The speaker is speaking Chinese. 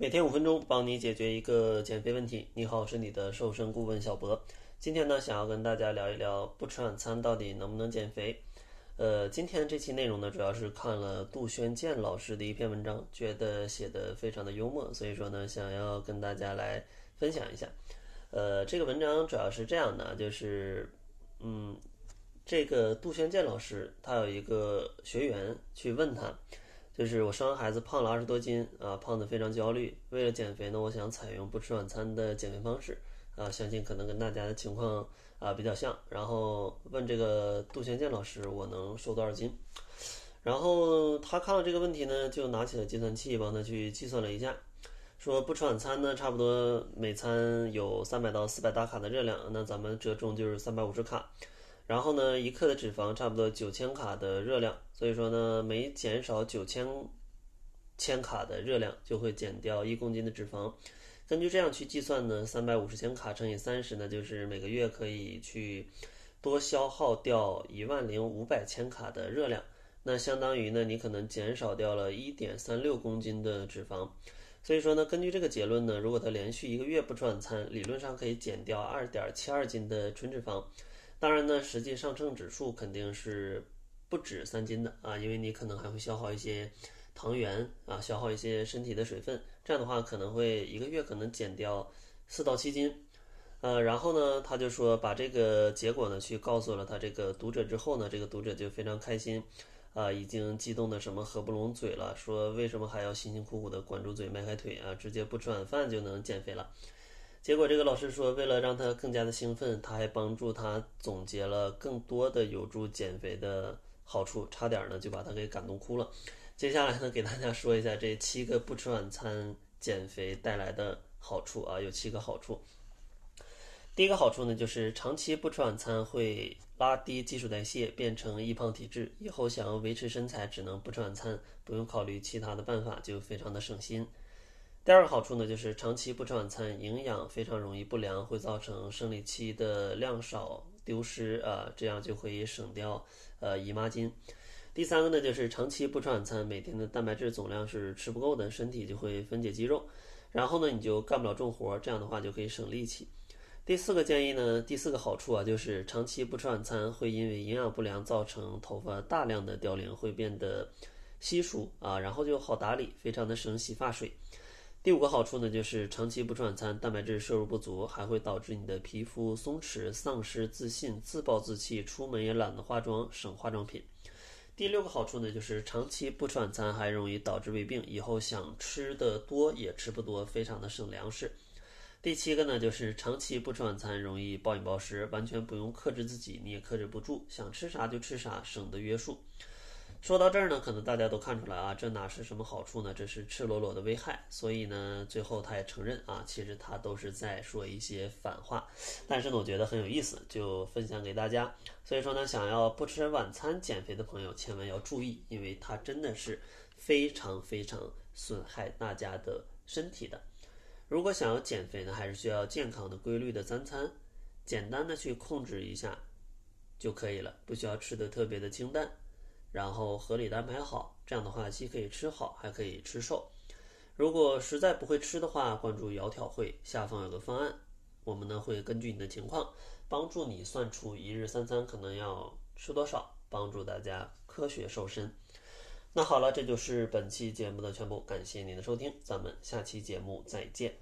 每天五分钟，帮你解决一个减肥问题。你好，我是你的瘦身顾问小博。今天呢，想要跟大家聊一聊不吃晚餐到底能不能减肥。呃，今天这期内容呢，主要是看了杜轩健老师的一篇文章，觉得写的非常的幽默，所以说呢，想要跟大家来分享一下。呃，这个文章主要是这样的，就是嗯，这个杜轩健老师他有一个学员去问他。就是我生完孩子胖了二十多斤啊，胖得非常焦虑。为了减肥呢，我想采用不吃晚餐的减肥方式啊，相信可能跟大家的情况啊比较像。然后问这个杜玄健老师，我能瘦多少斤？然后他看到这个问题呢，就拿起了计算器帮他去计算了一下，说不吃晚餐呢，差不多每餐有三百到四百大卡的热量，那咱们折中就是三百五十卡。然后呢，一克的脂肪差不多九千卡的热量，所以说呢，每减少九千千卡的热量，就会减掉一公斤的脂肪。根据这样去计算呢，三百五十千卡乘以三十呢，就是每个月可以去多消耗掉一万零五百千卡的热量。那相当于呢，你可能减少掉了一点三六公斤的脂肪。所以说呢，根据这个结论呢，如果他连续一个月不吃晚餐，理论上可以减掉二点七二斤的纯脂肪。当然呢，实际上称指数肯定是不止三斤的啊，因为你可能还会消耗一些糖原啊，消耗一些身体的水分，这样的话可能会一个月可能减掉四到七斤，呃，然后呢，他就说把这个结果呢去告诉了他这个读者之后呢，这个读者就非常开心，啊，已经激动的什么合不拢嘴了，说为什么还要辛辛苦苦的管住嘴迈开腿啊，直接不吃晚饭就能减肥了。结果这个老师说，为了让他更加的兴奋，他还帮助他总结了更多的有助减肥的好处，差点呢就把他给感动哭了。接下来呢，给大家说一下这七个不吃晚餐减肥带来的好处啊，有七个好处。第一个好处呢，就是长期不吃晚餐会拉低基础代谢，变成易胖体质，以后想要维持身材，只能不吃晚餐，不用考虑其他的办法，就非常的省心。第二个好处呢，就是长期不吃晚餐，营养非常容易不良，会造成生理期的量少丢失啊，这样就可以省掉呃姨妈巾。第三个呢，就是长期不吃晚餐，每天的蛋白质总量是吃不够的，身体就会分解肌肉，然后呢你就干不了重活，这样的话就可以省力气。第四个建议呢，第四个好处啊，就是长期不吃晚餐会因为营养不良造成头发大量的凋零，会变得稀疏啊，然后就好打理，非常的省洗发水。第五个好处呢，就是长期不吃晚餐，蛋白质摄入不足，还会导致你的皮肤松弛、丧失自信、自暴自弃，出门也懒得化妆、省化妆品。第六个好处呢，就是长期不吃晚餐还容易导致胃病，以后想吃的多也吃不多，非常的省粮食。第七个呢，就是长期不吃晚餐容易暴饮暴食，完全不用克制自己，你也克制不住，想吃啥就吃啥，省得约束。说到这儿呢，可能大家都看出来啊，这哪是什么好处呢？这是赤裸裸的危害。所以呢，最后他也承认啊，其实他都是在说一些反话。但是呢，我觉得很有意思，就分享给大家。所以说呢，想要不吃晚餐减肥的朋友，千万要注意，因为它真的是非常非常损害大家的身体的。如果想要减肥呢，还是需要健康的、规律的三餐，简单的去控制一下就可以了，不需要吃的特别的清淡。然后合理的安排好，这样的话既可以吃好，还可以吃瘦。如果实在不会吃的话，关注窈窕会，下方有个方案，我们呢会根据你的情况，帮助你算出一日三餐可能要吃多少，帮助大家科学瘦身。那好了，这就是本期节目的全部，感谢您的收听，咱们下期节目再见。